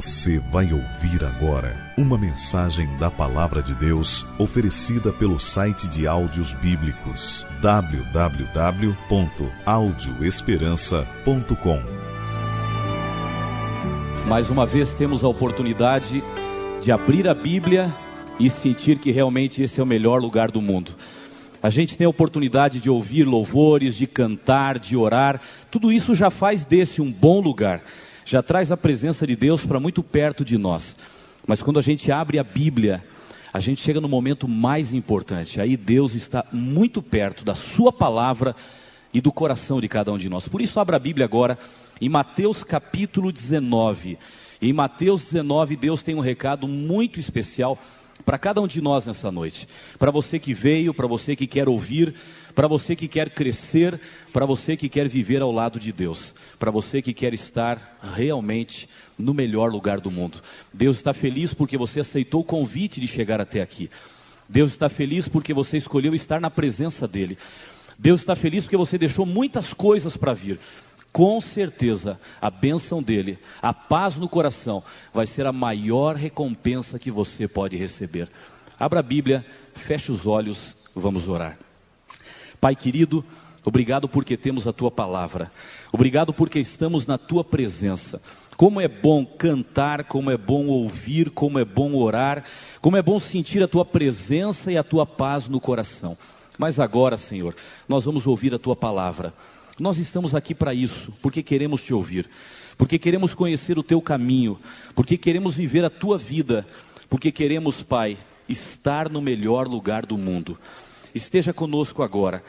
Você vai ouvir agora uma mensagem da Palavra de Deus oferecida pelo site de áudios bíblicos www.audioesperança.com. Mais uma vez temos a oportunidade de abrir a Bíblia e sentir que realmente esse é o melhor lugar do mundo. A gente tem a oportunidade de ouvir louvores, de cantar, de orar. Tudo isso já faz desse um bom lugar já traz a presença de Deus para muito perto de nós. Mas quando a gente abre a Bíblia, a gente chega no momento mais importante. Aí Deus está muito perto da Sua palavra e do coração de cada um de nós. Por isso, abra a Bíblia agora em Mateus capítulo 19. em Mateus 19, Deus tem um recado muito especial para cada um de nós nessa noite. Para você que veio, para você que quer ouvir, para você que quer crescer, para você que quer viver ao lado de Deus, para você que quer estar realmente no melhor lugar do mundo. Deus está feliz porque você aceitou o convite de chegar até aqui. Deus está feliz porque você escolheu estar na presença dEle. Deus está feliz porque você deixou muitas coisas para vir com certeza a bênção dele, a paz no coração, vai ser a maior recompensa que você pode receber. Abra a Bíblia, feche os olhos, vamos orar. Pai querido, obrigado porque temos a tua palavra, obrigado porque estamos na tua presença. Como é bom cantar, como é bom ouvir, como é bom orar, como é bom sentir a tua presença e a tua paz no coração. Mas agora, Senhor, nós vamos ouvir a tua palavra. Nós estamos aqui para isso, porque queremos te ouvir, porque queremos conhecer o teu caminho, porque queremos viver a tua vida, porque queremos, Pai, estar no melhor lugar do mundo. Esteja conosco agora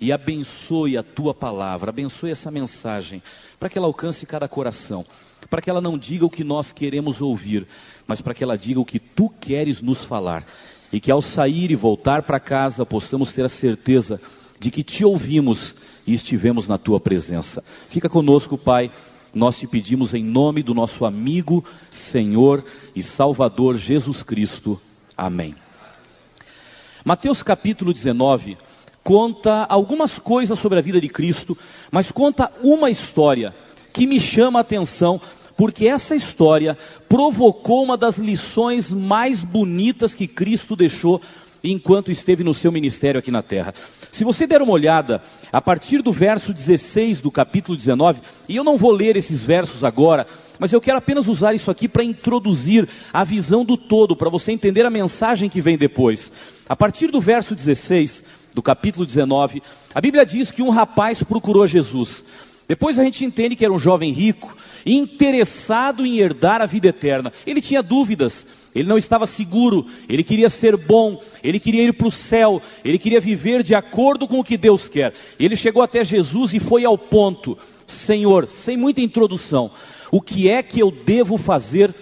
e abençoe a tua palavra, abençoe essa mensagem, para que ela alcance cada coração, para que ela não diga o que nós queremos ouvir, mas para que ela diga o que tu queres nos falar. E que ao sair e voltar para casa possamos ter a certeza de que te ouvimos e estivemos na tua presença. Fica conosco, Pai. Nós te pedimos em nome do nosso amigo, Senhor e Salvador Jesus Cristo. Amém. Mateus capítulo 19 conta algumas coisas sobre a vida de Cristo, mas conta uma história que me chama a atenção, porque essa história provocou uma das lições mais bonitas que Cristo deixou enquanto esteve no seu ministério aqui na terra. Se você der uma olhada, a partir do verso 16 do capítulo 19, e eu não vou ler esses versos agora, mas eu quero apenas usar isso aqui para introduzir a visão do todo, para você entender a mensagem que vem depois. A partir do verso 16 do capítulo 19, a Bíblia diz que um rapaz procurou Jesus. Depois a gente entende que era um jovem rico, interessado em herdar a vida eterna. Ele tinha dúvidas, ele não estava seguro, ele queria ser bom, ele queria ir para o céu, ele queria viver de acordo com o que Deus quer. Ele chegou até Jesus e foi ao ponto: Senhor, sem muita introdução, o que é que eu devo fazer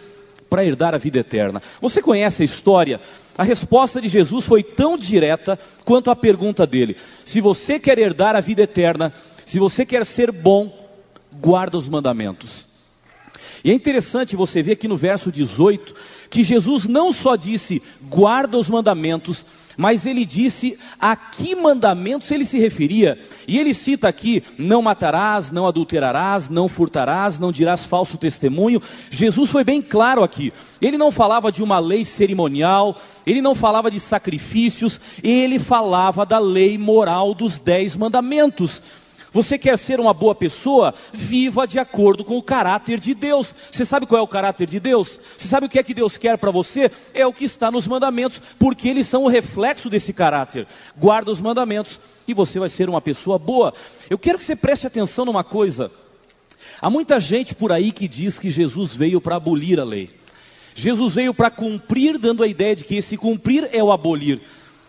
para herdar a vida eterna? Você conhece a história? A resposta de Jesus foi tão direta quanto a pergunta dele: Se você quer herdar a vida eterna, se você quer ser bom, guarda os mandamentos. E é interessante você ver aqui no verso 18 que Jesus não só disse guarda os mandamentos, mas ele disse a que mandamentos ele se referia. E ele cita aqui: não matarás, não adulterarás, não furtarás, não dirás falso testemunho. Jesus foi bem claro aqui. Ele não falava de uma lei cerimonial, ele não falava de sacrifícios, ele falava da lei moral dos dez mandamentos. Você quer ser uma boa pessoa? Viva de acordo com o caráter de Deus. Você sabe qual é o caráter de Deus? Você sabe o que é que Deus quer para você? É o que está nos mandamentos, porque eles são o reflexo desse caráter. Guarda os mandamentos e você vai ser uma pessoa boa. Eu quero que você preste atenção numa coisa. Há muita gente por aí que diz que Jesus veio para abolir a lei. Jesus veio para cumprir, dando a ideia de que esse cumprir é o abolir.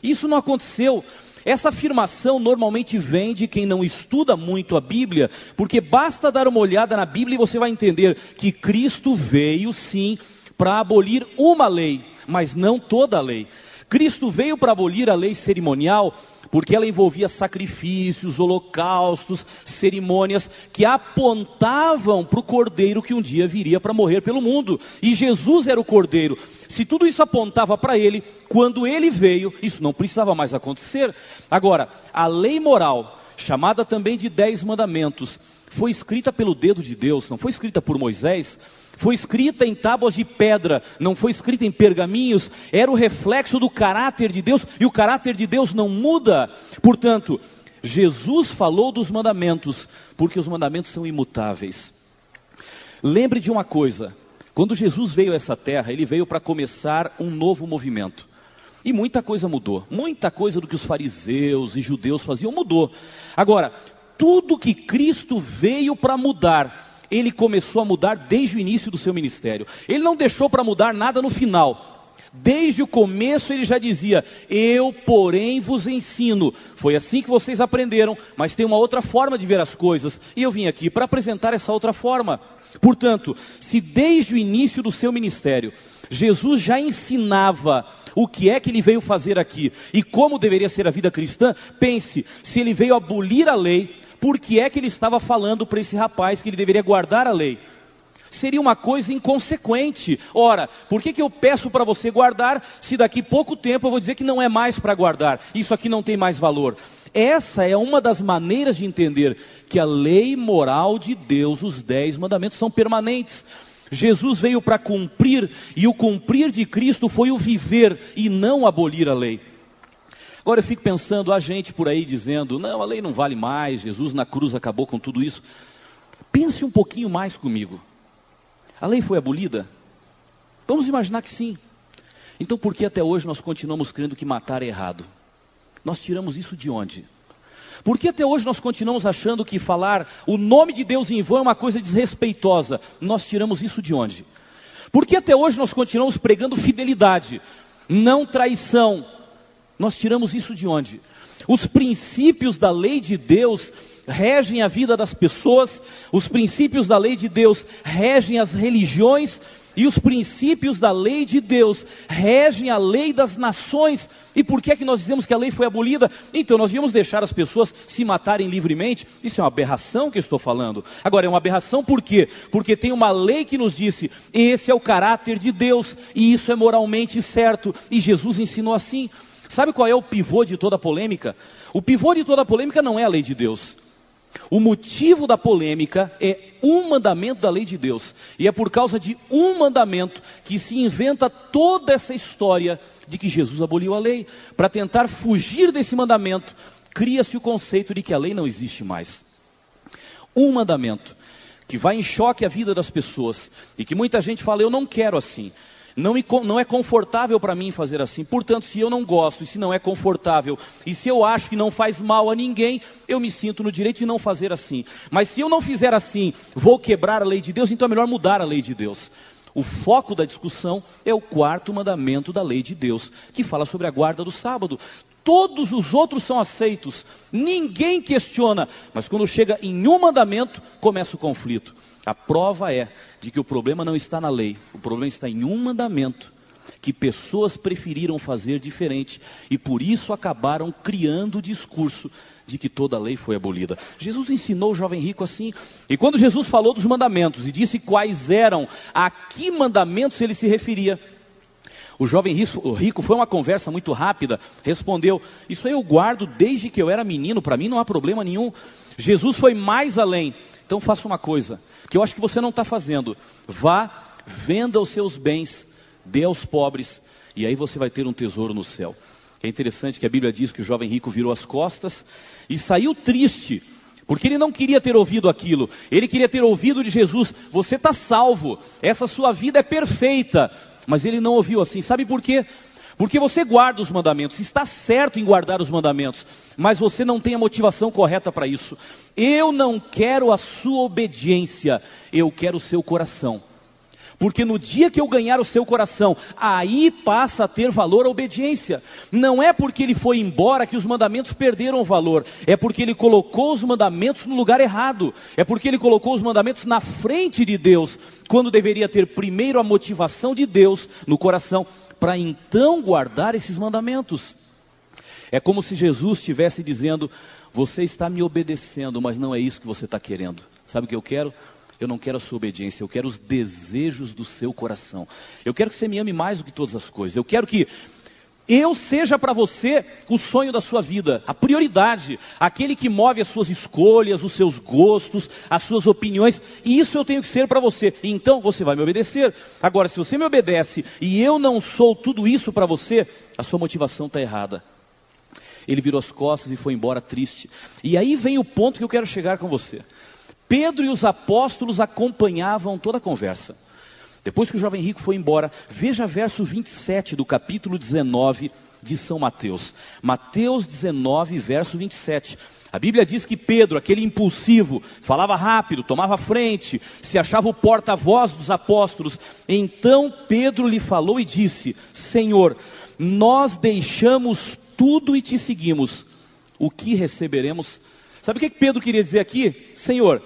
Isso não aconteceu. Essa afirmação normalmente vem de quem não estuda muito a Bíblia, porque basta dar uma olhada na Bíblia e você vai entender que Cristo veio sim para abolir uma lei, mas não toda a lei. Cristo veio para abolir a lei cerimonial, porque ela envolvia sacrifícios, holocaustos, cerimônias que apontavam para o cordeiro que um dia viria para morrer pelo mundo. E Jesus era o cordeiro. Se tudo isso apontava para ele, quando ele veio, isso não precisava mais acontecer. Agora, a lei moral, chamada também de Dez Mandamentos, foi escrita pelo dedo de Deus, não foi escrita por Moisés. Foi escrita em tábuas de pedra, não foi escrita em pergaminhos, era o reflexo do caráter de Deus, e o caráter de Deus não muda. Portanto, Jesus falou dos mandamentos, porque os mandamentos são imutáveis. Lembre de uma coisa: quando Jesus veio a essa terra, ele veio para começar um novo movimento. E muita coisa mudou. Muita coisa do que os fariseus e judeus faziam mudou. Agora, tudo que Cristo veio para mudar, ele começou a mudar desde o início do seu ministério. Ele não deixou para mudar nada no final. Desde o começo ele já dizia: Eu, porém, vos ensino. Foi assim que vocês aprenderam, mas tem uma outra forma de ver as coisas. E eu vim aqui para apresentar essa outra forma. Portanto, se desde o início do seu ministério Jesus já ensinava o que é que ele veio fazer aqui e como deveria ser a vida cristã, pense: se ele veio abolir a lei, por que é que ele estava falando para esse rapaz que ele deveria guardar a lei? Seria uma coisa inconsequente. Ora, por que, que eu peço para você guardar se daqui pouco tempo eu vou dizer que não é mais para guardar? Isso aqui não tem mais valor. Essa é uma das maneiras de entender que a lei moral de Deus, os dez mandamentos, são permanentes. Jesus veio para cumprir, e o cumprir de Cristo foi o viver e não abolir a lei. Agora eu fico pensando, a gente por aí dizendo, não, a lei não vale mais, Jesus na cruz acabou com tudo isso. Pense um pouquinho mais comigo. A lei foi abolida? Vamos imaginar que sim. Então por que até hoje nós continuamos crendo que matar é errado? Nós tiramos isso de onde? Por que até hoje nós continuamos achando que falar o nome de Deus em vão é uma coisa desrespeitosa? Nós tiramos isso de onde? Por que até hoje nós continuamos pregando fidelidade, não traição, nós tiramos isso de onde? Os princípios da lei de Deus regem a vida das pessoas, os princípios da lei de Deus regem as religiões, e os princípios da lei de Deus regem a lei das nações. E por que é que nós dizemos que a lei foi abolida? Então nós devíamos deixar as pessoas se matarem livremente. Isso é uma aberração que eu estou falando. Agora é uma aberração por quê? Porque tem uma lei que nos disse: esse é o caráter de Deus e isso é moralmente certo. E Jesus ensinou assim. Sabe qual é o pivô de toda a polêmica? O pivô de toda a polêmica não é a lei de Deus. O motivo da polêmica é um mandamento da lei de Deus. E é por causa de um mandamento que se inventa toda essa história de que Jesus aboliu a lei. Para tentar fugir desse mandamento, cria-se o conceito de que a lei não existe mais. Um mandamento que vai em choque a vida das pessoas e que muita gente fala: Eu não quero assim. Não, me, não é confortável para mim fazer assim. Portanto, se eu não gosto e se não é confortável, e se eu acho que não faz mal a ninguém, eu me sinto no direito de não fazer assim. Mas se eu não fizer assim, vou quebrar a lei de Deus, então é melhor mudar a lei de Deus. O foco da discussão é o quarto mandamento da lei de Deus, que fala sobre a guarda do sábado. Todos os outros são aceitos, ninguém questiona, mas quando chega em um mandamento, começa o conflito. A prova é de que o problema não está na lei, o problema está em um mandamento que pessoas preferiram fazer diferente e por isso acabaram criando o discurso de que toda a lei foi abolida. Jesus ensinou o jovem rico assim, e quando Jesus falou dos mandamentos e disse quais eram, a que mandamentos ele se referia, o jovem rico foi uma conversa muito rápida, respondeu: Isso aí eu guardo desde que eu era menino, para mim não há problema nenhum. Jesus foi mais além. Então faça uma coisa, que eu acho que você não está fazendo. Vá, venda os seus bens, dê aos pobres, e aí você vai ter um tesouro no céu. É interessante que a Bíblia diz que o jovem rico virou as costas e saiu triste, porque ele não queria ter ouvido aquilo, ele queria ter ouvido de Jesus: Você está salvo, essa sua vida é perfeita. Mas ele não ouviu assim, sabe por quê? Porque você guarda os mandamentos, está certo em guardar os mandamentos, mas você não tem a motivação correta para isso. Eu não quero a sua obediência, eu quero o seu coração. Porque no dia que eu ganhar o seu coração, aí passa a ter valor a obediência. Não é porque ele foi embora que os mandamentos perderam valor, é porque ele colocou os mandamentos no lugar errado, é porque ele colocou os mandamentos na frente de Deus, quando deveria ter primeiro a motivação de Deus no coração para então guardar esses mandamentos. É como se Jesus estivesse dizendo: Você está me obedecendo, mas não é isso que você está querendo. Sabe o que eu quero? Eu não quero a sua obediência, eu quero os desejos do seu coração. Eu quero que você me ame mais do que todas as coisas. Eu quero que eu seja para você o sonho da sua vida, a prioridade, aquele que move as suas escolhas, os seus gostos, as suas opiniões, e isso eu tenho que ser para você. Então você vai me obedecer. Agora, se você me obedece e eu não sou tudo isso para você, a sua motivação está errada. Ele virou as costas e foi embora triste. E aí vem o ponto que eu quero chegar com você. Pedro e os apóstolos acompanhavam toda a conversa. Depois que o jovem rico foi embora, veja verso 27 do capítulo 19 de São Mateus. Mateus 19, verso 27. A Bíblia diz que Pedro, aquele impulsivo, falava rápido, tomava frente, se achava o porta-voz dos apóstolos. Então Pedro lhe falou e disse: Senhor, nós deixamos tudo e te seguimos. O que receberemos? Sabe o que Pedro queria dizer aqui? Senhor,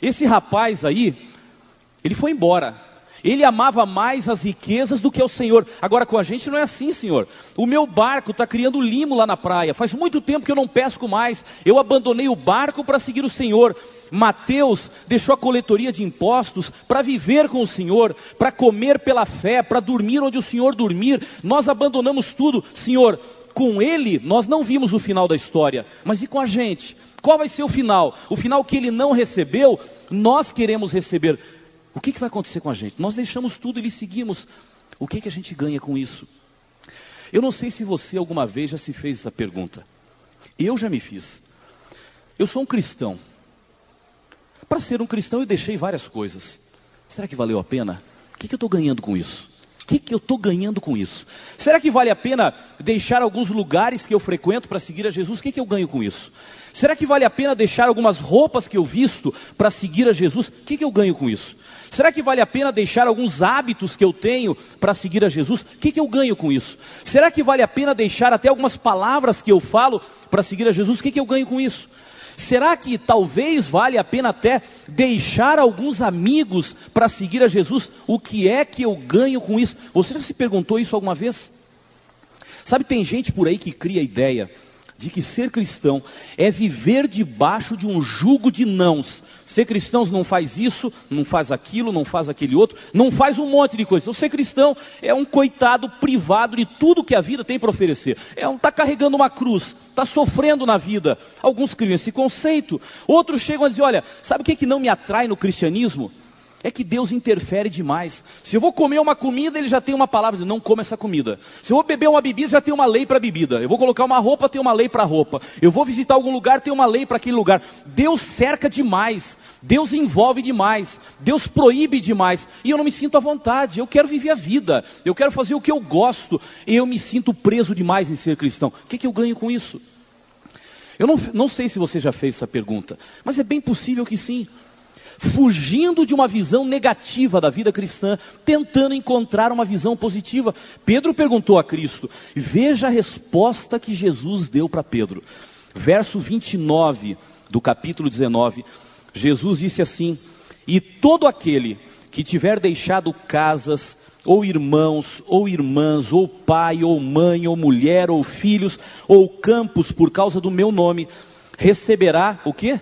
esse rapaz aí, ele foi embora. Ele amava mais as riquezas do que o Senhor. Agora com a gente não é assim, Senhor. O meu barco está criando limo lá na praia. Faz muito tempo que eu não pesco mais. Eu abandonei o barco para seguir o Senhor. Mateus deixou a coletoria de impostos para viver com o Senhor, para comer pela fé, para dormir onde o Senhor dormir. Nós abandonamos tudo, Senhor. Com ele, nós não vimos o final da história, mas e com a gente? Qual vai ser o final? O final que ele não recebeu, nós queremos receber. O que, que vai acontecer com a gente? Nós deixamos tudo e lhe seguimos. O que, que a gente ganha com isso? Eu não sei se você alguma vez já se fez essa pergunta. Eu já me fiz. Eu sou um cristão. Para ser um cristão, eu deixei várias coisas. Será que valeu a pena? O que, que eu estou ganhando com isso? Que, que eu estou ganhando com isso? Será que vale a pena deixar alguns lugares que eu frequento para seguir a Jesus? O que, que eu ganho com isso? Será que vale a pena deixar algumas roupas que eu visto para seguir a Jesus? O que, que eu ganho com isso? Será que vale a pena deixar alguns hábitos que eu tenho para seguir a Jesus? O que, que eu ganho com isso? Será que vale a pena deixar até algumas palavras que eu falo para seguir a Jesus? O que, que eu ganho com isso? Será que talvez vale a pena até deixar alguns amigos para seguir a Jesus? O que é que eu ganho com isso? Você já se perguntou isso alguma vez? Sabe, tem gente por aí que cria ideia de que ser cristão é viver debaixo de um jugo de nãos. Ser cristão não faz isso, não faz aquilo, não faz aquele outro, não faz um monte de coisa. Então, ser cristão é um coitado privado de tudo que a vida tem para oferecer. É um está carregando uma cruz, está sofrendo na vida. Alguns criam esse conceito, outros chegam a dizer: olha, sabe o que, que não me atrai no cristianismo? É que Deus interfere demais. Se eu vou comer uma comida, ele já tem uma palavra, não come essa comida. Se eu vou beber uma bebida, já tem uma lei para bebida. Eu vou colocar uma roupa, tem uma lei para roupa. Eu vou visitar algum lugar, tem uma lei para aquele lugar. Deus cerca demais. Deus envolve demais. Deus proíbe demais. E eu não me sinto à vontade. Eu quero viver a vida. Eu quero fazer o que eu gosto. E eu me sinto preso demais em ser cristão. O que, que eu ganho com isso? Eu não, não sei se você já fez essa pergunta, mas é bem possível que sim fugindo de uma visão negativa da vida cristã, tentando encontrar uma visão positiva. Pedro perguntou a Cristo, veja a resposta que Jesus deu para Pedro. Verso 29 do capítulo 19, Jesus disse assim: E todo aquele que tiver deixado casas, ou irmãos, ou irmãs, ou pai, ou mãe, ou mulher, ou filhos, ou campos por causa do meu nome, receberá o quê?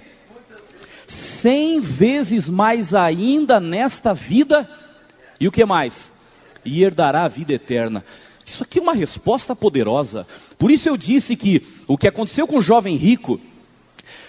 Cem vezes mais ainda nesta vida, e o que mais? E herdará a vida eterna. Isso aqui é uma resposta poderosa. Por isso eu disse que o que aconteceu com o jovem rico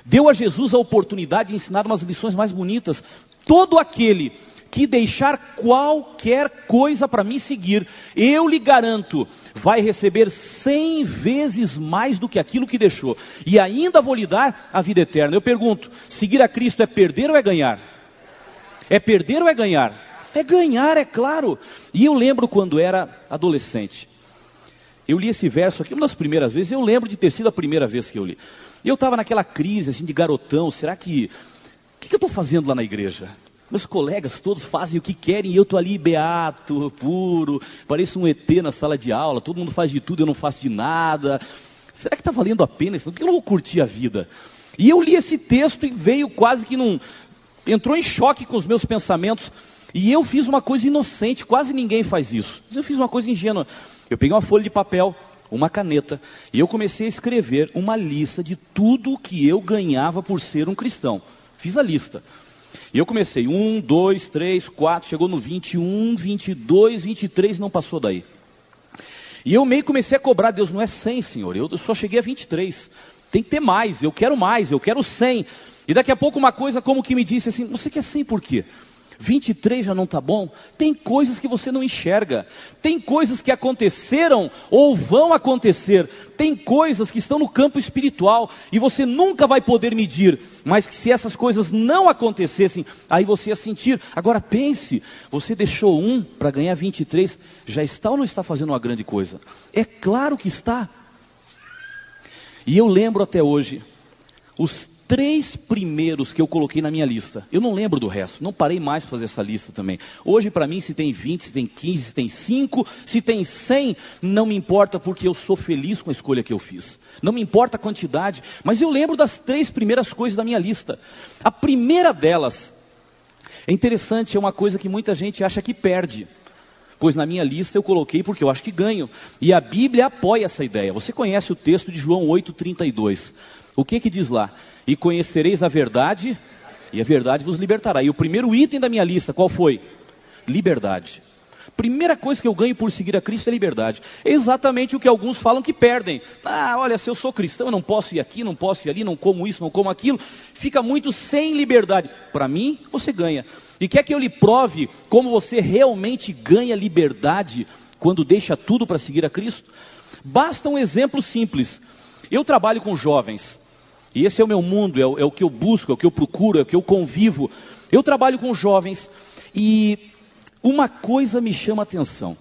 deu a Jesus a oportunidade de ensinar umas lições mais bonitas. Todo aquele que deixar qualquer coisa para me seguir, eu lhe garanto, vai receber cem vezes mais do que aquilo que deixou, e ainda vou lhe dar a vida eterna. Eu pergunto: seguir a Cristo é perder ou é ganhar? É perder ou é ganhar? É ganhar, é claro. E eu lembro quando era adolescente. Eu li esse verso aqui uma das primeiras vezes, eu lembro de ter sido a primeira vez que eu li. Eu estava naquela crise assim de garotão, será que o que, que eu estou fazendo lá na igreja? Meus colegas todos fazem o que querem e eu estou ali beato, puro, pareço um ET na sala de aula, todo mundo faz de tudo, eu não faço de nada. Será que está valendo a pena isso? Por que eu não vou curtir a vida? E eu li esse texto e veio quase que num. entrou em choque com os meus pensamentos. E eu fiz uma coisa inocente, quase ninguém faz isso. Mas eu fiz uma coisa ingênua. Eu peguei uma folha de papel, uma caneta, e eu comecei a escrever uma lista de tudo que eu ganhava por ser um cristão. Fiz a lista. E eu comecei, um, dois, três, quatro, chegou no 21, 22, 23, não passou daí. E eu meio comecei a cobrar, Deus, não é 100, Senhor, eu só cheguei a 23. Tem que ter mais, eu quero mais, eu quero 100. E daqui a pouco uma coisa como que me disse assim, você quer 100 por quê? 23 já não está bom? Tem coisas que você não enxerga, tem coisas que aconteceram ou vão acontecer, tem coisas que estão no campo espiritual e você nunca vai poder medir, mas que se essas coisas não acontecessem, aí você ia sentir. Agora pense, você deixou um para ganhar 23, já está ou não está fazendo uma grande coisa? É claro que está. E eu lembro até hoje, os três primeiros que eu coloquei na minha lista. Eu não lembro do resto, não parei mais para fazer essa lista também. Hoje, para mim, se tem 20, se tem 15, se tem 5, se tem 100, não me importa porque eu sou feliz com a escolha que eu fiz. Não me importa a quantidade, mas eu lembro das três primeiras coisas da minha lista. A primeira delas, é interessante, é uma coisa que muita gente acha que perde pois na minha lista eu coloquei porque eu acho que ganho. E a Bíblia apoia essa ideia. Você conhece o texto de João 8,32. O que que diz lá? E conhecereis a verdade, e a verdade vos libertará. E o primeiro item da minha lista, qual foi? Liberdade. Primeira coisa que eu ganho por seguir a Cristo é liberdade. É exatamente o que alguns falam que perdem. Ah, olha, se eu sou cristão, eu não posso ir aqui, não posso ir ali, não como isso, não como aquilo. Fica muito sem liberdade. Para mim, você ganha. E quer que eu lhe prove como você realmente ganha liberdade quando deixa tudo para seguir a Cristo? Basta um exemplo simples. Eu trabalho com jovens. E esse é o meu mundo, é o, é o que eu busco, é o que eu procuro, é o que eu convivo. Eu trabalho com jovens e uma coisa me chama a atenção.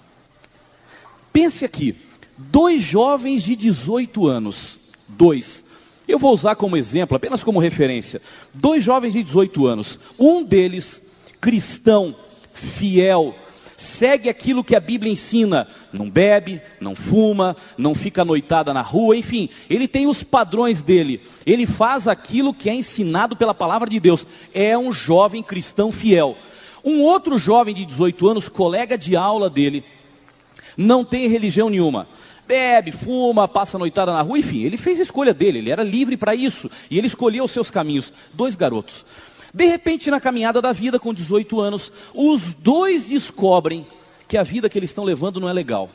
Pense aqui, dois jovens de 18 anos, dois. Eu vou usar como exemplo, apenas como referência. Dois jovens de 18 anos, um deles cristão, fiel, segue aquilo que a Bíblia ensina, não bebe, não fuma, não fica noitada na rua, enfim, ele tem os padrões dele, ele faz aquilo que é ensinado pela palavra de Deus, é um jovem cristão fiel. Um outro jovem de 18 anos, colega de aula dele, não tem religião nenhuma, bebe, fuma, passa noitada na rua, enfim, ele fez a escolha dele, ele era livre para isso, e ele escolheu os seus caminhos. Dois garotos. De repente, na caminhada da vida, com 18 anos, os dois descobrem que a vida que eles estão levando não é legal.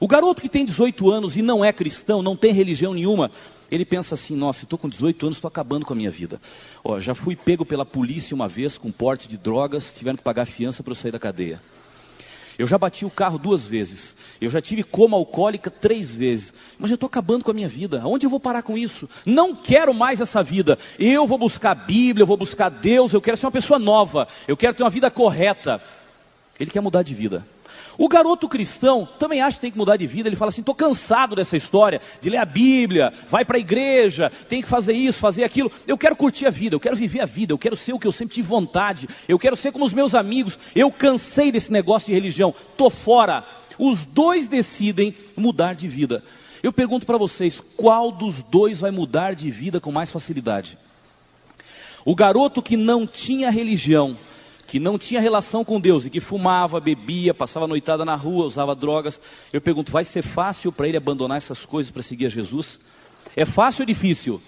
O garoto que tem 18 anos e não é cristão, não tem religião nenhuma, ele pensa assim: nossa, estou com 18 anos, estou acabando com a minha vida. Ó, já fui pego pela polícia uma vez com porte de drogas, tiveram que pagar fiança para eu sair da cadeia. Eu já bati o carro duas vezes. Eu já tive coma alcoólica três vezes. Mas eu estou acabando com a minha vida. Onde eu vou parar com isso? Não quero mais essa vida. Eu vou buscar a Bíblia, eu vou buscar Deus, eu quero ser uma pessoa nova. Eu quero ter uma vida correta. Ele quer mudar de vida. O garoto cristão também acha que tem que mudar de vida. Ele fala assim: estou cansado dessa história de ler a Bíblia, vai para a igreja, tem que fazer isso, fazer aquilo. Eu quero curtir a vida, eu quero viver a vida, eu quero ser o que eu sempre tive vontade, eu quero ser como os meus amigos. Eu cansei desse negócio de religião, estou fora. Os dois decidem mudar de vida. Eu pergunto para vocês: qual dos dois vai mudar de vida com mais facilidade? O garoto que não tinha religião que não tinha relação com Deus e que fumava, bebia, passava noitada na rua, usava drogas, eu pergunto, vai ser fácil para ele abandonar essas coisas para seguir a Jesus? É fácil ou difícil?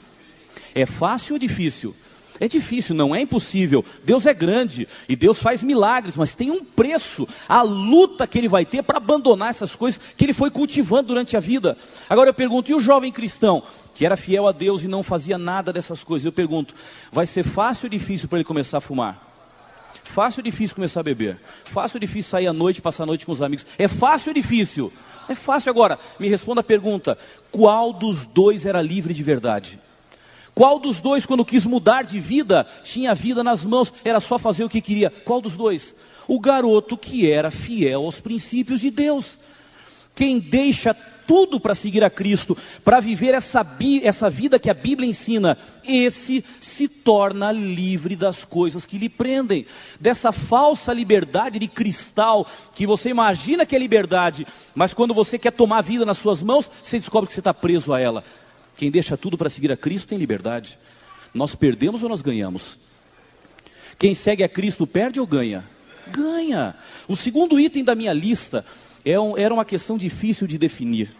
É fácil ou difícil? É difícil, não é impossível. Deus é grande e Deus faz milagres, mas tem um preço, a luta que ele vai ter para abandonar essas coisas que ele foi cultivando durante a vida. Agora eu pergunto, e o jovem cristão que era fiel a Deus e não fazia nada dessas coisas? Eu pergunto, vai ser fácil ou difícil para ele começar a fumar? Fácil ou difícil começar a beber? Fácil ou difícil sair à noite, passar a noite com os amigos? É fácil ou difícil? É fácil agora. Me responda a pergunta: qual dos dois era livre de verdade? Qual dos dois, quando quis mudar de vida, tinha a vida nas mãos, era só fazer o que queria? Qual dos dois? O garoto que era fiel aos princípios de Deus. Quem deixa tudo para seguir a Cristo, para viver essa, essa vida que a Bíblia ensina, esse se torna livre das coisas que lhe prendem, dessa falsa liberdade de cristal, que você imagina que é liberdade, mas quando você quer tomar a vida nas suas mãos, você descobre que você está preso a ela. Quem deixa tudo para seguir a Cristo tem liberdade. Nós perdemos ou nós ganhamos? Quem segue a Cristo perde ou ganha? Ganha. O segundo item da minha lista é era uma questão difícil de definir.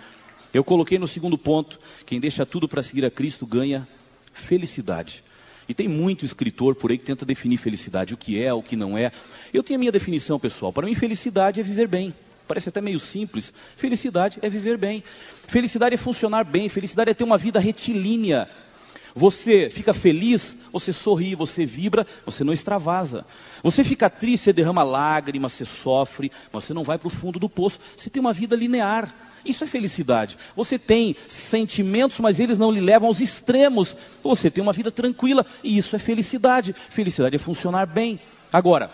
Eu coloquei no segundo ponto: quem deixa tudo para seguir a Cristo ganha felicidade. E tem muito escritor por aí que tenta definir felicidade, o que é, o que não é. Eu tenho a minha definição, pessoal. Para mim, felicidade é viver bem. Parece até meio simples. Felicidade é viver bem. Felicidade é funcionar bem. Felicidade é ter uma vida retilínea. Você fica feliz, você sorri, você vibra, você não extravasa. Você fica triste, você derrama lágrimas, você sofre, você não vai para o fundo do poço. Você tem uma vida linear. Isso é felicidade. Você tem sentimentos, mas eles não lhe levam aos extremos. Você tem uma vida tranquila e isso é felicidade. Felicidade é funcionar bem. Agora,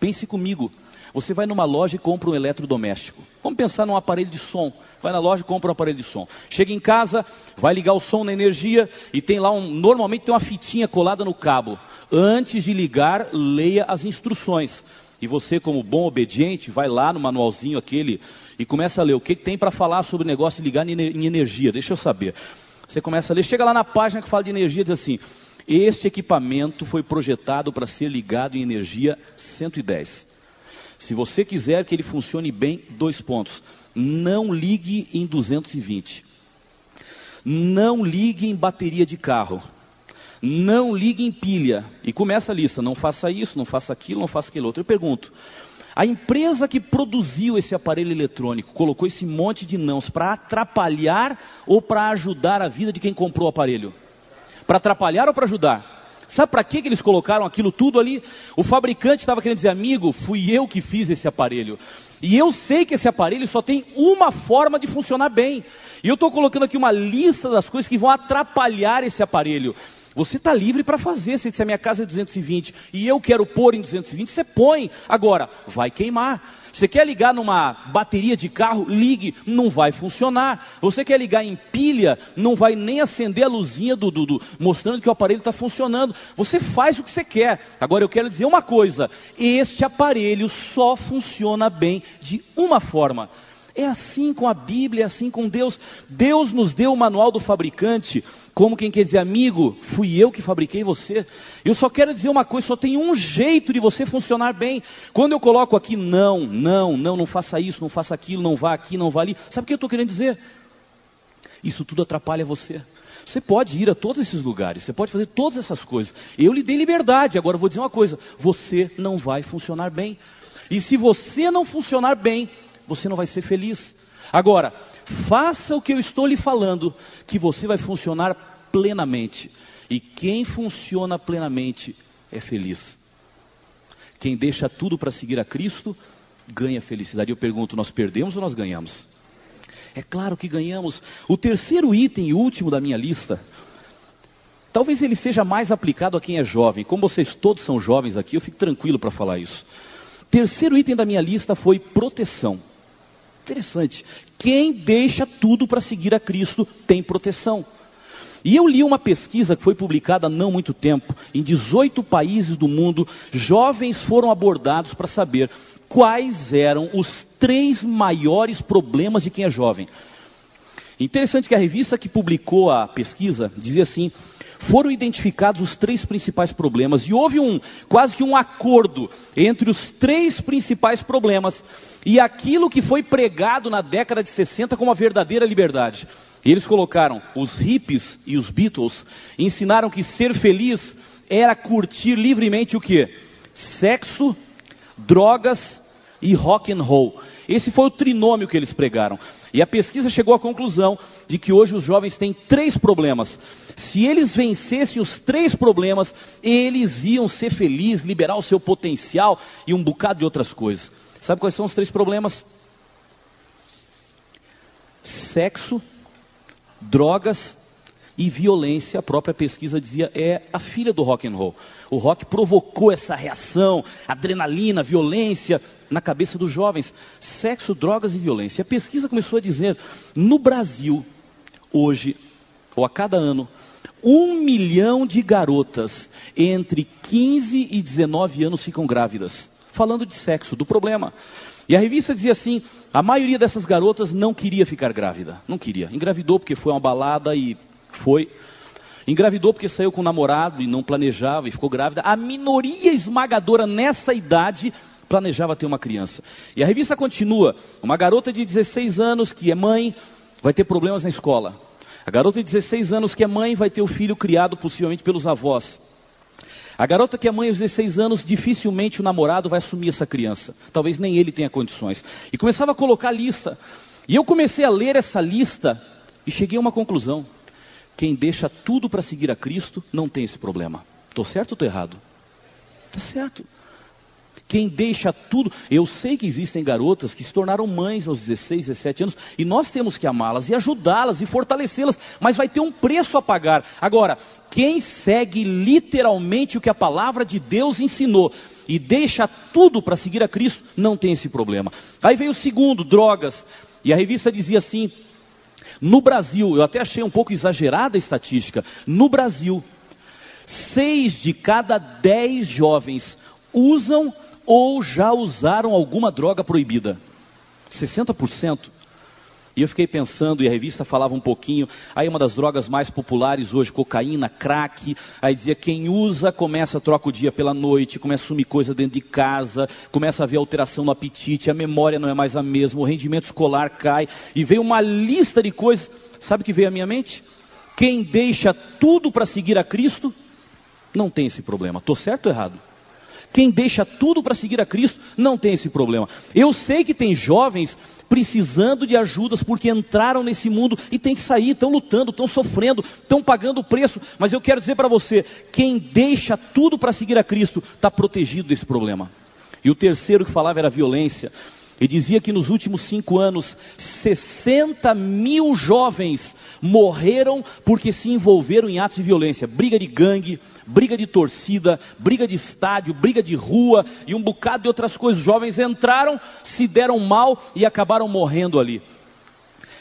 pense comigo. Você vai numa loja e compra um eletrodoméstico. Vamos pensar num aparelho de som. Vai na loja e compra um aparelho de som. Chega em casa, vai ligar o som na energia e tem lá um. Normalmente tem uma fitinha colada no cabo. Antes de ligar, leia as instruções. E você, como bom obediente, vai lá no manualzinho aquele e começa a ler o que tem para falar sobre o negócio de ligar em energia. Deixa eu saber. Você começa a ler, chega lá na página que fala de energia, diz assim: Este equipamento foi projetado para ser ligado em energia 110. Se você quiser que ele funcione bem, dois pontos. Não ligue em 220. Não ligue em bateria de carro. Não ligue em pilha. E começa a lista. Não faça isso, não faça aquilo, não faça aquilo outro. Eu pergunto: a empresa que produziu esse aparelho eletrônico colocou esse monte de nãos para atrapalhar ou para ajudar a vida de quem comprou o aparelho? Para atrapalhar ou para ajudar? Sabe para que eles colocaram aquilo tudo ali? O fabricante estava querendo dizer, amigo, fui eu que fiz esse aparelho. E eu sei que esse aparelho só tem uma forma de funcionar bem. E eu estou colocando aqui uma lista das coisas que vão atrapalhar esse aparelho. Você está livre para fazer. Se a minha casa é 220 e eu quero pôr em 220, você põe. Agora, vai queimar. Você quer ligar numa bateria de carro? Ligue, não vai funcionar. Você quer ligar em pilha? Não vai nem acender a luzinha do, do, do mostrando que o aparelho está funcionando. Você faz o que você quer. Agora eu quero dizer uma coisa: este aparelho só funciona bem de uma forma. É assim com a Bíblia, é assim com Deus. Deus nos deu o manual do fabricante, como quem quer dizer, amigo, fui eu que fabriquei você. Eu só quero dizer uma coisa: só tem um jeito de você funcionar bem. Quando eu coloco aqui, não, não, não, não faça isso, não faça aquilo, não vá aqui, não vá ali. Sabe o que eu estou querendo dizer? Isso tudo atrapalha você. Você pode ir a todos esses lugares, você pode fazer todas essas coisas. Eu lhe dei liberdade, agora vou dizer uma coisa: você não vai funcionar bem. E se você não funcionar bem, você não vai ser feliz. Agora, faça o que eu estou lhe falando, que você vai funcionar plenamente. E quem funciona plenamente é feliz. Quem deixa tudo para seguir a Cristo, ganha felicidade. Eu pergunto: nós perdemos ou nós ganhamos? É claro que ganhamos. O terceiro item e último da minha lista, talvez ele seja mais aplicado a quem é jovem. Como vocês todos são jovens aqui, eu fico tranquilo para falar isso. Terceiro item da minha lista foi proteção. Interessante. Quem deixa tudo para seguir a Cristo tem proteção. E eu li uma pesquisa que foi publicada há não muito tempo, em 18 países do mundo, jovens foram abordados para saber quais eram os três maiores problemas de quem é jovem. Interessante que a revista que publicou a pesquisa dizia assim: foram identificados os três principais problemas e houve um quase que um acordo entre os três principais problemas e aquilo que foi pregado na década de 60 como a verdadeira liberdade. E eles colocaram os hippies e os Beatles ensinaram que ser feliz era curtir livremente o que? Sexo, drogas e rock and roll. Esse foi o trinômio que eles pregaram. E a pesquisa chegou à conclusão de que hoje os jovens têm três problemas. Se eles vencessem os três problemas, eles iam ser felizes, liberar o seu potencial e um bocado de outras coisas. Sabe quais são os três problemas? Sexo, drogas e violência, a própria pesquisa dizia, é a filha do rock and roll. O rock provocou essa reação, adrenalina, violência na cabeça dos jovens. Sexo, drogas e violência. A pesquisa começou a dizer, no Brasil, hoje, ou a cada ano, um milhão de garotas entre 15 e 19 anos ficam grávidas. Falando de sexo, do problema. E a revista dizia assim: a maioria dessas garotas não queria ficar grávida. Não queria. Engravidou porque foi uma balada e foi. Engravidou porque saiu com o namorado e não planejava e ficou grávida. A minoria esmagadora nessa idade planejava ter uma criança. E a revista continua: uma garota de 16 anos que é mãe vai ter problemas na escola. A garota de 16 anos que é mãe vai ter o filho criado possivelmente pelos avós. A garota que é mãe aos 16 anos, dificilmente o namorado vai assumir essa criança. Talvez nem ele tenha condições. E começava a colocar lista. E eu comecei a ler essa lista e cheguei a uma conclusão. Quem deixa tudo para seguir a Cristo não tem esse problema. Estou certo ou estou errado? Está certo. Quem deixa tudo. Eu sei que existem garotas que se tornaram mães aos 16, 17 anos, e nós temos que amá-las e ajudá-las e fortalecê-las, mas vai ter um preço a pagar. Agora, quem segue literalmente o que a palavra de Deus ensinou e deixa tudo para seguir a Cristo, não tem esse problema. Aí veio o segundo, drogas. E a revista dizia assim: no Brasil, eu até achei um pouco exagerada a estatística, no Brasil, seis de cada dez jovens usam ou já usaram alguma droga proibida. 60%. E eu fiquei pensando, e a revista falava um pouquinho, aí uma das drogas mais populares hoje, cocaína, crack, aí dizia quem usa começa a trocar o dia pela noite, começa a sumir coisa dentro de casa, começa a haver alteração no apetite, a memória não é mais a mesma, o rendimento escolar cai, e veio uma lista de coisas, sabe o que veio à minha mente? Quem deixa tudo para seguir a Cristo, não tem esse problema. Estou certo ou errado? Quem deixa tudo para seguir a Cristo não tem esse problema. Eu sei que tem jovens precisando de ajudas porque entraram nesse mundo e tem que sair, estão lutando, estão sofrendo, estão pagando o preço. Mas eu quero dizer para você: quem deixa tudo para seguir a Cristo está protegido desse problema. E o terceiro que falava era violência. E dizia que nos últimos cinco anos, 60 mil jovens morreram porque se envolveram em atos de violência. Briga de gangue, briga de torcida, briga de estádio, briga de rua e um bocado de outras coisas. Jovens entraram, se deram mal e acabaram morrendo ali.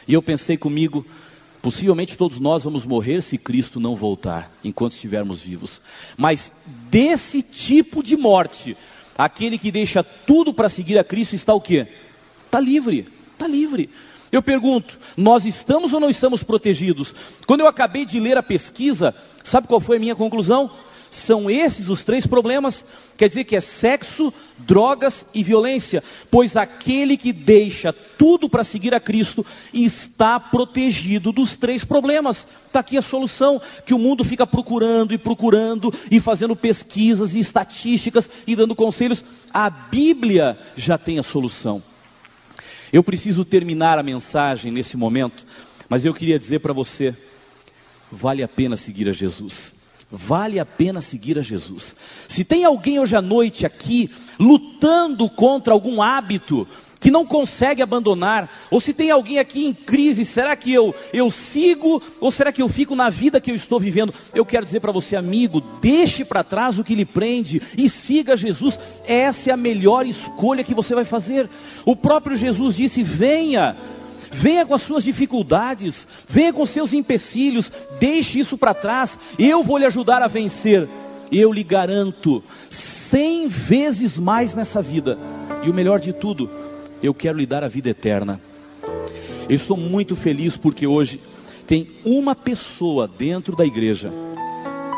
E eu pensei comigo, possivelmente todos nós vamos morrer se Cristo não voltar, enquanto estivermos vivos. Mas desse tipo de morte, Aquele que deixa tudo para seguir a Cristo está o quê? Está livre, está livre. Eu pergunto, nós estamos ou não estamos protegidos? Quando eu acabei de ler a pesquisa, sabe qual foi a minha conclusão? São esses os três problemas? Quer dizer que é sexo, drogas e violência. Pois aquele que deixa tudo para seguir a Cristo está protegido dos três problemas. Está aqui a solução que o mundo fica procurando e procurando e fazendo pesquisas e estatísticas e dando conselhos. A Bíblia já tem a solução. Eu preciso terminar a mensagem nesse momento, mas eu queria dizer para você: vale a pena seguir a Jesus. Vale a pena seguir a Jesus. Se tem alguém hoje à noite aqui lutando contra algum hábito que não consegue abandonar, ou se tem alguém aqui em crise, será que eu eu sigo ou será que eu fico na vida que eu estou vivendo? Eu quero dizer para você, amigo, deixe para trás o que lhe prende e siga Jesus. Essa é a melhor escolha que você vai fazer. O próprio Jesus disse: "Venha, Venha com as suas dificuldades, venha com seus empecilhos, deixe isso para trás, eu vou lhe ajudar a vencer. Eu lhe garanto, cem vezes mais nessa vida. E o melhor de tudo, eu quero lhe dar a vida eterna. Eu estou muito feliz porque hoje tem uma pessoa dentro da igreja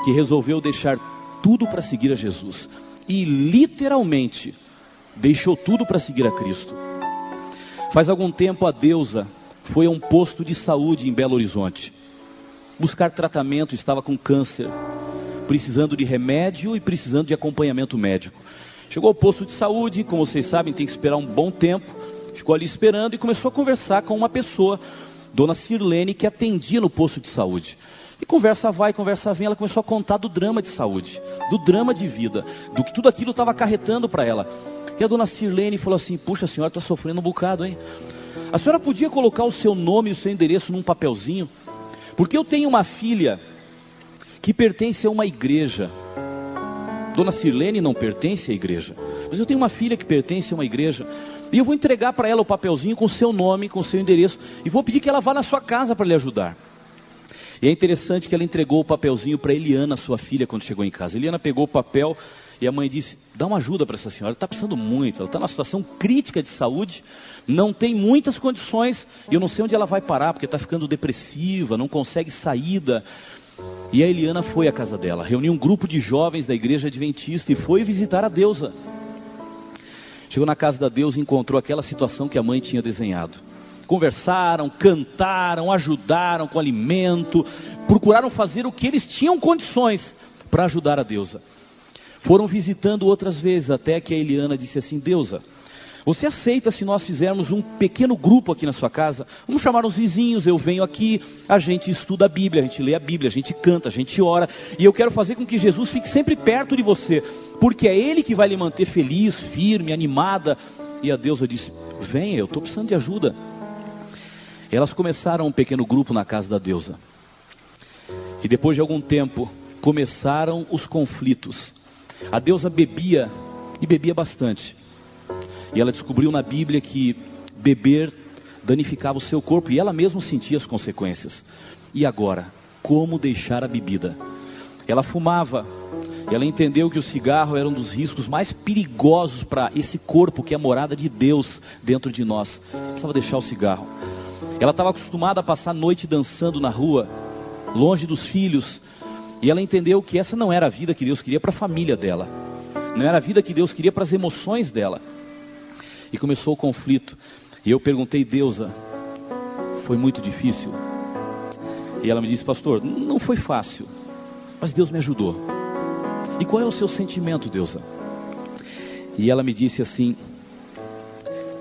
que resolveu deixar tudo para seguir a Jesus e literalmente deixou tudo para seguir a Cristo. Faz algum tempo a deusa foi a um posto de saúde em Belo Horizonte. Buscar tratamento, estava com câncer, precisando de remédio e precisando de acompanhamento médico. Chegou ao posto de saúde, como vocês sabem, tem que esperar um bom tempo. Ficou ali esperando e começou a conversar com uma pessoa, Dona Sirlene, que atendia no posto de saúde. E conversa vai, conversa vem, ela começou a contar do drama de saúde, do drama de vida, do que tudo aquilo estava acarretando para ela. E a dona Sirlene falou assim: Puxa, a senhora está sofrendo um bocado, hein? A senhora podia colocar o seu nome e o seu endereço num papelzinho? Porque eu tenho uma filha que pertence a uma igreja. Dona Sirlene não pertence à igreja, mas eu tenho uma filha que pertence a uma igreja. E eu vou entregar para ela o papelzinho com o seu nome, com o seu endereço, e vou pedir que ela vá na sua casa para lhe ajudar. E é interessante que ela entregou o papelzinho para Eliana, sua filha, quando chegou em casa. Eliana pegou o papel e a mãe disse: dá uma ajuda para essa senhora, ela está precisando muito, ela está numa situação crítica de saúde, não tem muitas condições, e eu não sei onde ela vai parar, porque está ficando depressiva, não consegue saída. E a Eliana foi à casa dela, reuniu um grupo de jovens da igreja adventista e foi visitar a deusa. Chegou na casa da deusa e encontrou aquela situação que a mãe tinha desenhado conversaram, cantaram, ajudaram com alimento, procuraram fazer o que eles tinham condições para ajudar a deusa. Foram visitando outras vezes, até que a Eliana disse assim: Deusa, você aceita se nós fizermos um pequeno grupo aqui na sua casa? Vamos chamar os vizinhos, eu venho aqui, a gente estuda a Bíblia, a gente lê a Bíblia, a gente canta, a gente ora, e eu quero fazer com que Jesus fique sempre perto de você, porque é Ele que vai lhe manter feliz, firme, animada. E a deusa disse: Venha, eu estou precisando de ajuda. Elas começaram um pequeno grupo na casa da deusa. E depois de algum tempo, começaram os conflitos. A deusa bebia e bebia bastante. E ela descobriu na Bíblia que beber danificava o seu corpo e ela mesma sentia as consequências. E agora, como deixar a bebida? Ela fumava. E ela entendeu que o cigarro era um dos riscos mais perigosos para esse corpo que é a morada de Deus dentro de nós. Precisava deixar o cigarro. Ela estava acostumada a passar a noite dançando na rua, longe dos filhos, e ela entendeu que essa não era a vida que Deus queria para a família dela, não era a vida que Deus queria para as emoções dela. E começou o conflito. E eu perguntei, Deusa, foi muito difícil? E ela me disse, pastor, não foi fácil, mas Deus me ajudou. E qual é o seu sentimento, Deusa? E ela me disse assim: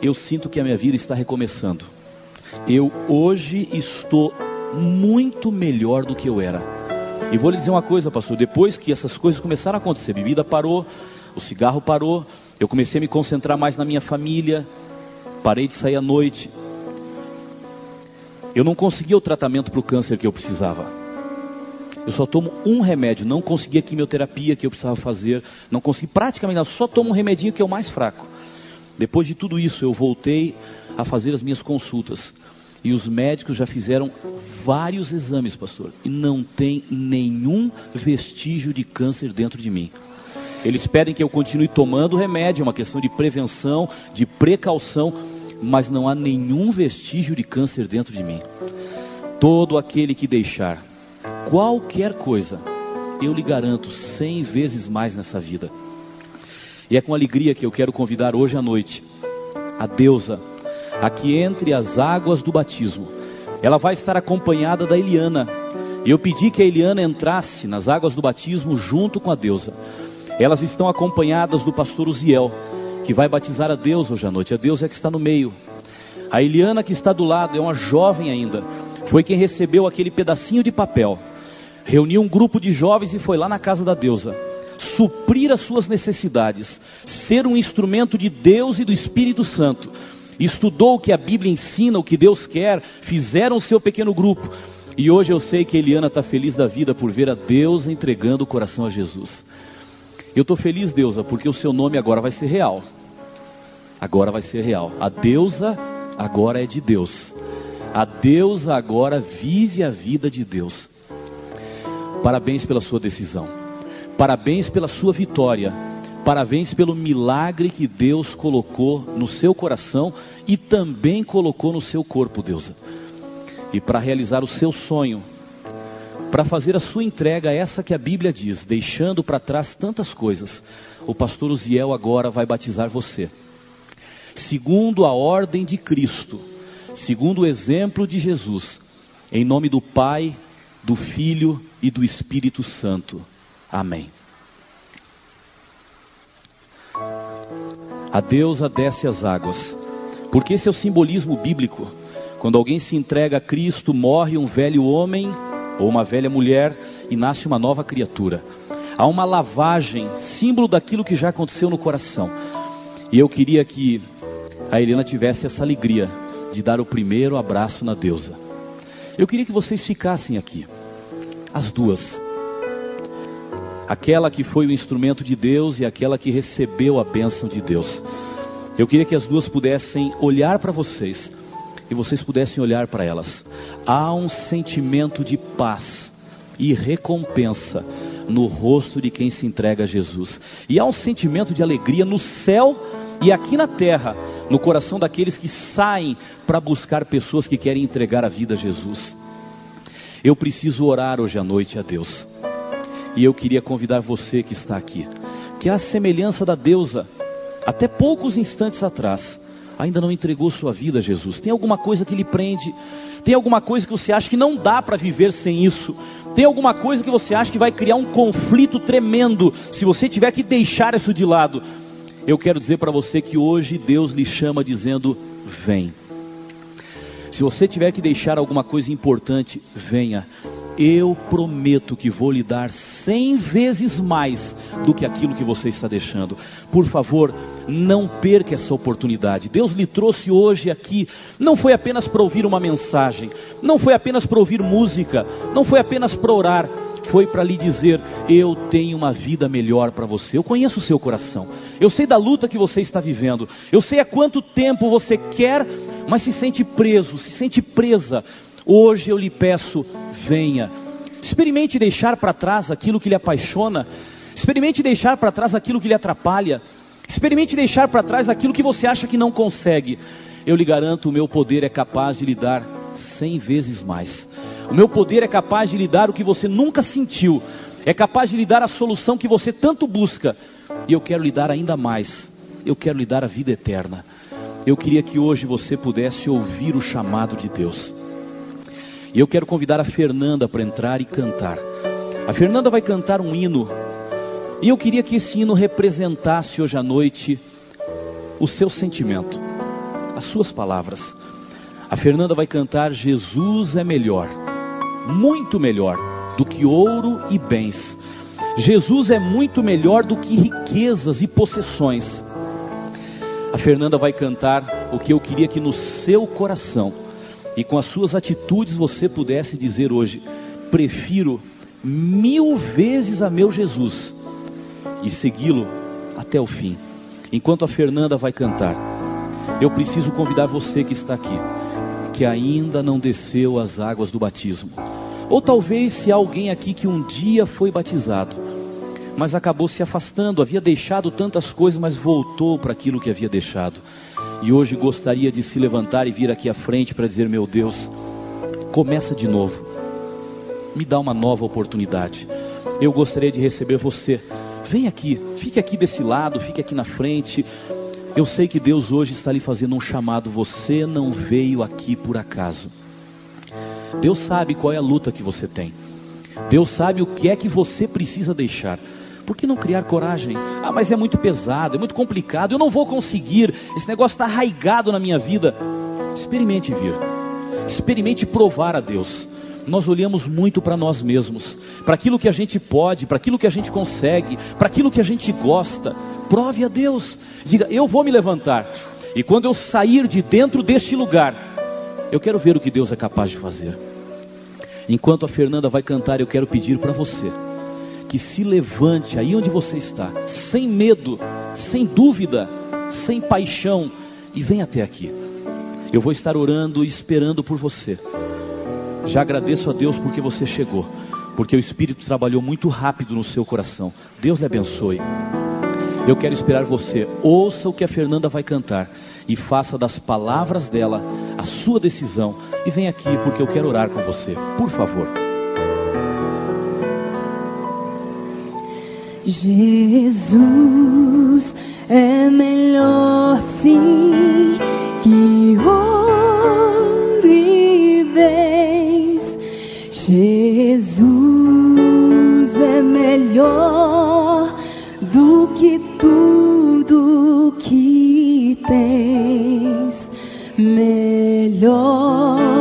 Eu sinto que a minha vida está recomeçando. Eu hoje estou muito melhor do que eu era. E vou lhe dizer uma coisa, pastor: depois que essas coisas começaram a acontecer, a bebida parou, o cigarro parou, eu comecei a me concentrar mais na minha família, parei de sair à noite. Eu não conseguia o tratamento para o câncer que eu precisava. Eu só tomo um remédio, não consegui a quimioterapia que eu precisava fazer, não consegui praticamente nada, só tomo um remedinho que é o mais fraco. Depois de tudo isso, eu voltei a fazer as minhas consultas. E os médicos já fizeram vários exames, pastor, e não tem nenhum vestígio de câncer dentro de mim. Eles pedem que eu continue tomando remédio, é uma questão de prevenção, de precaução, mas não há nenhum vestígio de câncer dentro de mim. Todo aquele que deixar qualquer coisa, eu lhe garanto cem vezes mais nessa vida. E é com alegria que eu quero convidar hoje à noite a deusa aqui entre as águas do batismo. Ela vai estar acompanhada da Eliana. Eu pedi que a Eliana entrasse nas águas do batismo junto com a deusa. Elas estão acompanhadas do pastor Uziel, que vai batizar a Deus hoje à noite. A Deus é que está no meio. A Eliana que está do lado é uma jovem ainda. Foi quem recebeu aquele pedacinho de papel. Reuniu um grupo de jovens e foi lá na casa da deusa suprir as suas necessidades, ser um instrumento de Deus e do Espírito Santo estudou o que a Bíblia ensina, o que Deus quer, fizeram o seu pequeno grupo. E hoje eu sei que Eliana está feliz da vida por ver a Deus entregando o coração a Jesus. Eu estou feliz, Deusa, porque o seu nome agora vai ser real. Agora vai ser real. A deusa agora é de Deus. A deusa agora vive a vida de Deus. Parabéns pela sua decisão. Parabéns pela sua vitória. Parabéns pelo milagre que Deus colocou no seu coração e também colocou no seu corpo, Deus. E para realizar o seu sonho, para fazer a sua entrega, essa que a Bíblia diz, deixando para trás tantas coisas, o pastor Uziel agora vai batizar você. Segundo a ordem de Cristo, segundo o exemplo de Jesus, em nome do Pai, do Filho e do Espírito Santo. Amém. A deusa desce as águas. Porque esse é o simbolismo bíblico. Quando alguém se entrega a Cristo, morre um velho homem ou uma velha mulher e nasce uma nova criatura. Há uma lavagem, símbolo daquilo que já aconteceu no coração. E eu queria que a Helena tivesse essa alegria de dar o primeiro abraço na deusa. Eu queria que vocês ficassem aqui, as duas aquela que foi o instrumento de Deus e aquela que recebeu a bênção de Deus. Eu queria que as duas pudessem olhar para vocês e vocês pudessem olhar para elas. Há um sentimento de paz e recompensa no rosto de quem se entrega a Jesus. E há um sentimento de alegria no céu e aqui na terra, no coração daqueles que saem para buscar pessoas que querem entregar a vida a Jesus. Eu preciso orar hoje à noite a Deus. E eu queria convidar você que está aqui, que é a semelhança da deusa, até poucos instantes atrás, ainda não entregou sua vida a Jesus? Tem alguma coisa que lhe prende? Tem alguma coisa que você acha que não dá para viver sem isso? Tem alguma coisa que você acha que vai criar um conflito tremendo se você tiver que deixar isso de lado? Eu quero dizer para você que hoje Deus lhe chama dizendo: vem. Se você tiver que deixar alguma coisa importante, venha eu prometo que vou lhe dar cem vezes mais do que aquilo que você está deixando. Por favor, não perca essa oportunidade. Deus lhe trouxe hoje aqui, não foi apenas para ouvir uma mensagem, não foi apenas para ouvir música, não foi apenas para orar, foi para lhe dizer: Eu tenho uma vida melhor para você. Eu conheço o seu coração, eu sei da luta que você está vivendo, eu sei há quanto tempo você quer, mas se sente preso, se sente presa. Hoje eu lhe peço, venha. Experimente deixar para trás aquilo que lhe apaixona. Experimente deixar para trás aquilo que lhe atrapalha. Experimente deixar para trás aquilo que você acha que não consegue. Eu lhe garanto, o meu poder é capaz de lhe dar cem vezes mais. O meu poder é capaz de lhe dar o que você nunca sentiu. É capaz de lhe dar a solução que você tanto busca. E eu quero lhe dar ainda mais. Eu quero lhe dar a vida eterna. Eu queria que hoje você pudesse ouvir o chamado de Deus. E eu quero convidar a Fernanda para entrar e cantar. A Fernanda vai cantar um hino. E eu queria que esse hino representasse hoje à noite o seu sentimento, as suas palavras. A Fernanda vai cantar Jesus é melhor, muito melhor do que ouro e bens. Jesus é muito melhor do que riquezas e possessões. A Fernanda vai cantar o que eu queria que no seu coração e com as suas atitudes você pudesse dizer hoje: prefiro mil vezes a meu Jesus e segui-lo até o fim. Enquanto a Fernanda vai cantar, eu preciso convidar você que está aqui, que ainda não desceu as águas do batismo, ou talvez se há alguém aqui que um dia foi batizado, mas acabou se afastando, havia deixado tantas coisas, mas voltou para aquilo que havia deixado e hoje gostaria de se levantar e vir aqui à frente para dizer: Meu Deus, começa de novo, me dá uma nova oportunidade. Eu gostaria de receber você. Vem aqui, fique aqui desse lado, fique aqui na frente. Eu sei que Deus hoje está lhe fazendo um chamado. Você não veio aqui por acaso. Deus sabe qual é a luta que você tem. Deus sabe o que é que você precisa deixar. Por que não criar coragem? Ah, mas é muito pesado, é muito complicado, eu não vou conseguir, esse negócio está arraigado na minha vida. Experimente vir, experimente provar a Deus. Nós olhamos muito para nós mesmos, para aquilo que a gente pode, para aquilo que a gente consegue, para aquilo que a gente gosta. Prove a Deus, diga: Eu vou me levantar, e quando eu sair de dentro deste lugar, eu quero ver o que Deus é capaz de fazer. Enquanto a Fernanda vai cantar, eu quero pedir para você que se levante aí onde você está, sem medo, sem dúvida, sem paixão, e venha até aqui. Eu vou estar orando e esperando por você. Já agradeço a Deus porque você chegou, porque o Espírito trabalhou muito rápido no seu coração. Deus lhe abençoe. Eu quero esperar você. Ouça o que a Fernanda vai cantar e faça das palavras dela a sua decisão. E vem aqui porque eu quero orar com você. Por favor. Jesus é melhor sim que ouro e bens. Jesus é melhor do que tudo que tens. Melhor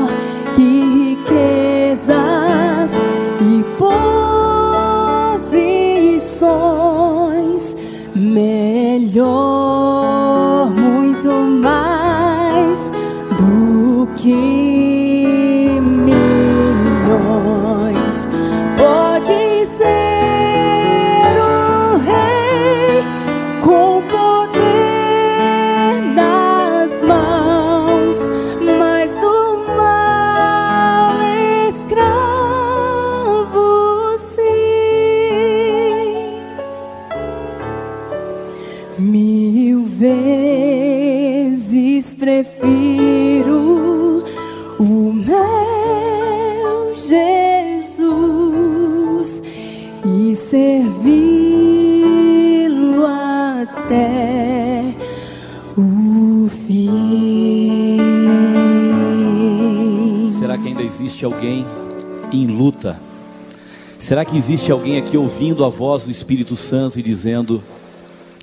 Será que existe alguém aqui ouvindo a voz do Espírito Santo e dizendo,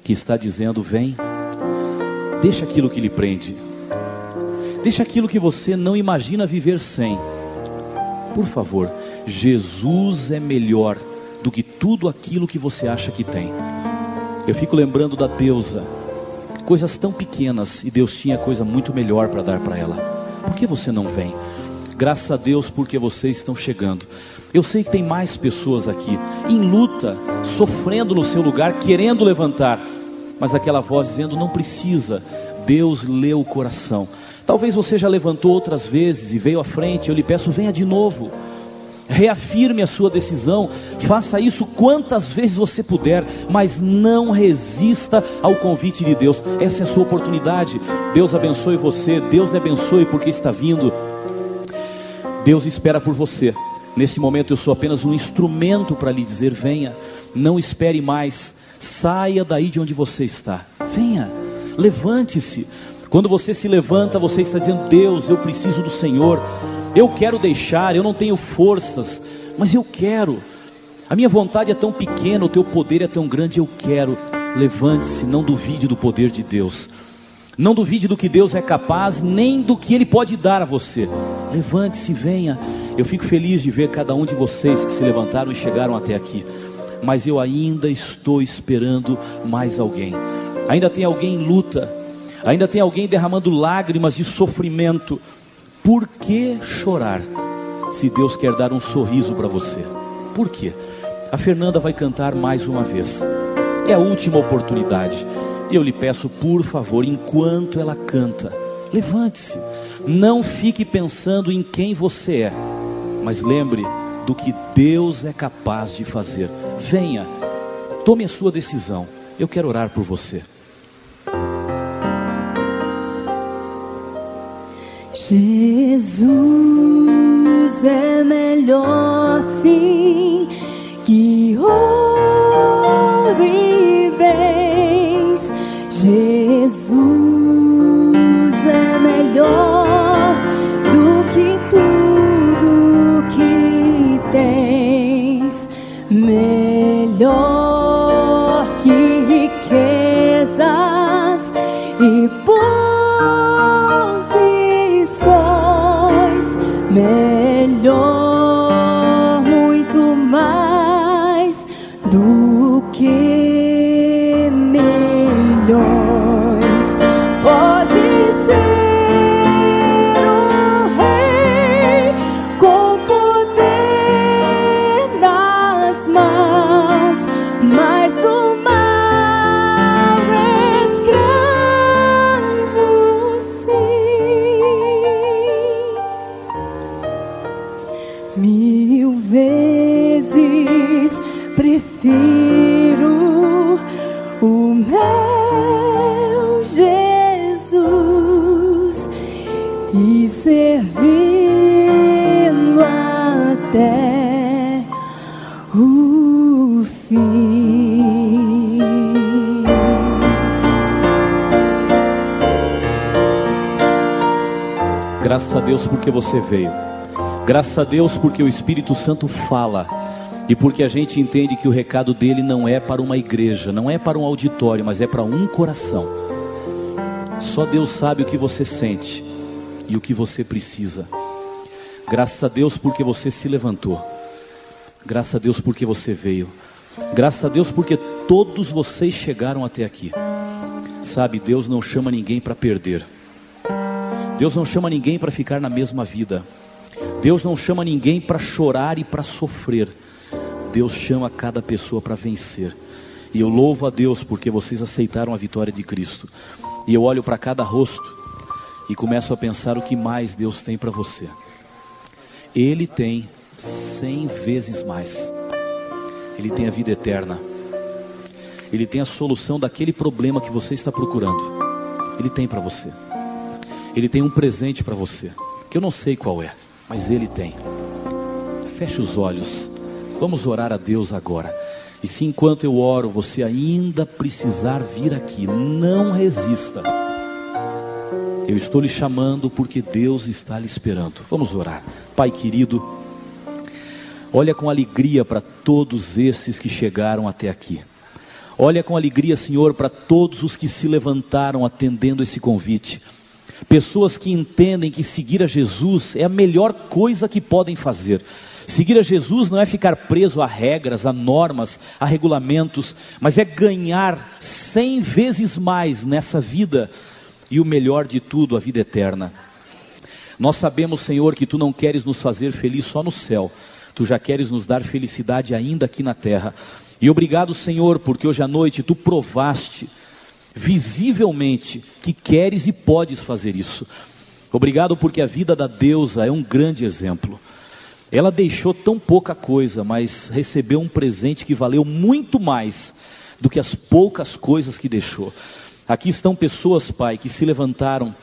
que está dizendo: vem, deixa aquilo que lhe prende, deixa aquilo que você não imagina viver sem. Por favor, Jesus é melhor do que tudo aquilo que você acha que tem. Eu fico lembrando da deusa, coisas tão pequenas e Deus tinha coisa muito melhor para dar para ela. Por que você não vem? Graças a Deus porque vocês estão chegando. Eu sei que tem mais pessoas aqui em luta, sofrendo no seu lugar, querendo levantar, mas aquela voz dizendo: não precisa. Deus lê o coração. Talvez você já levantou outras vezes e veio à frente. Eu lhe peço, venha de novo. Reafirme a sua decisão, faça isso quantas vezes você puder, mas não resista ao convite de Deus. Essa é a sua oportunidade. Deus abençoe você, Deus lhe abençoe porque está vindo. Deus espera por você. Nesse momento eu sou apenas um instrumento para lhe dizer: venha, não espere mais, saia daí de onde você está. Venha, levante-se. Quando você se levanta, você está dizendo: Deus, eu preciso do Senhor. Eu quero deixar, eu não tenho forças, mas eu quero. A minha vontade é tão pequena, o teu poder é tão grande, eu quero. Levante-se, não duvide do poder de Deus. Não duvide do que Deus é capaz, nem do que Ele pode dar a você. Levante-se, venha. Eu fico feliz de ver cada um de vocês que se levantaram e chegaram até aqui. Mas eu ainda estou esperando mais alguém. Ainda tem alguém em luta. Ainda tem alguém derramando lágrimas de sofrimento. Por que chorar se Deus quer dar um sorriso para você? Por quê? A Fernanda vai cantar mais uma vez. É a última oportunidade. Eu lhe peço, por favor, enquanto ela canta, levante-se. Não fique pensando em quem você é, mas lembre do que Deus é capaz de fazer. Venha, tome a sua decisão. Eu quero orar por você. Jesus é melhor sim que ouro meu Jesus e servi-lo até o fim. Graças a Deus porque você veio. Graças a Deus porque o Espírito Santo fala. E porque a gente entende que o recado dele não é para uma igreja, não é para um auditório, mas é para um coração. Só Deus sabe o que você sente e o que você precisa. Graças a Deus porque você se levantou. Graças a Deus porque você veio. Graças a Deus porque todos vocês chegaram até aqui. Sabe, Deus não chama ninguém para perder. Deus não chama ninguém para ficar na mesma vida. Deus não chama ninguém para chorar e para sofrer. Deus chama cada pessoa para vencer. E eu louvo a Deus porque vocês aceitaram a vitória de Cristo. E eu olho para cada rosto e começo a pensar o que mais Deus tem para você. Ele tem cem vezes mais. Ele tem a vida eterna. Ele tem a solução daquele problema que você está procurando. Ele tem para você. Ele tem um presente para você, que eu não sei qual é, mas ele tem. Feche os olhos. Vamos orar a Deus agora. E se enquanto eu oro você ainda precisar vir aqui, não resista. Eu estou lhe chamando porque Deus está lhe esperando. Vamos orar. Pai querido, olha com alegria para todos esses que chegaram até aqui. Olha com alegria, Senhor, para todos os que se levantaram atendendo esse convite. Pessoas que entendem que seguir a Jesus é a melhor coisa que podem fazer. Seguir a Jesus não é ficar preso a regras, a normas, a regulamentos, mas é ganhar cem vezes mais nessa vida e o melhor de tudo, a vida eterna. Nós sabemos, Senhor, que tu não queres nos fazer feliz só no céu, tu já queres nos dar felicidade ainda aqui na terra. E obrigado, Senhor, porque hoje à noite tu provaste visivelmente que queres e podes fazer isso. Obrigado porque a vida da deusa é um grande exemplo. Ela deixou tão pouca coisa, mas recebeu um presente que valeu muito mais do que as poucas coisas que deixou. Aqui estão pessoas, Pai, que se levantaram,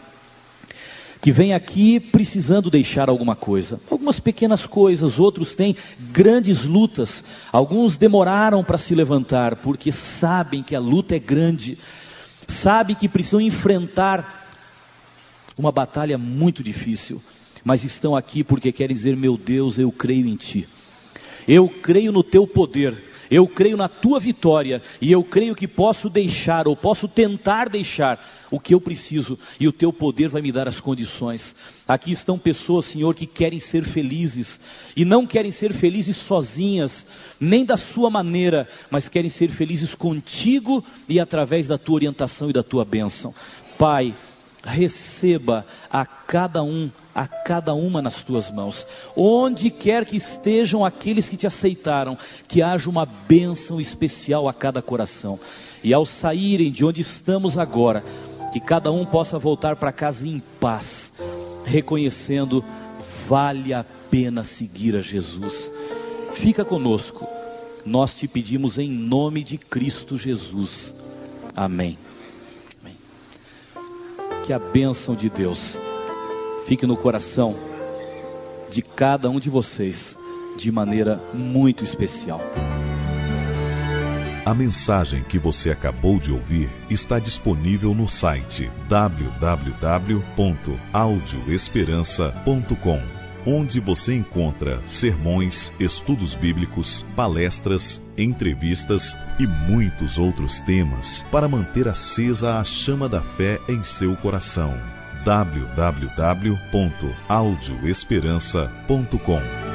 que vêm aqui precisando deixar alguma coisa, algumas pequenas coisas, outros têm grandes lutas, alguns demoraram para se levantar, porque sabem que a luta é grande, sabe que precisam enfrentar uma batalha muito difícil, mas estão aqui porque querem dizer: meu Deus, eu creio em Ti, eu creio no Teu poder, eu creio na Tua vitória e eu creio que posso deixar ou posso tentar deixar o que eu preciso e o Teu poder vai me dar as condições. Aqui estão pessoas, Senhor, que querem ser felizes e não querem ser felizes sozinhas, nem da sua maneira, mas querem ser felizes contigo e através da Tua orientação e da Tua bênção. Pai, receba a cada um, a cada uma nas tuas mãos. Onde quer que estejam aqueles que te aceitaram, que haja uma bênção especial a cada coração. E ao saírem de onde estamos agora, que cada um possa voltar para casa em paz, reconhecendo vale a pena seguir a Jesus. Fica conosco. Nós te pedimos em nome de Cristo Jesus. Amém que a bênção de Deus fique no coração de cada um de vocês de maneira muito especial. A mensagem que você acabou de ouvir está disponível no site www.audioesperança.com onde você encontra sermões, estudos bíblicos, palestras, entrevistas e muitos outros temas para manter acesa a chama da fé em seu coração. www.audioesperança.com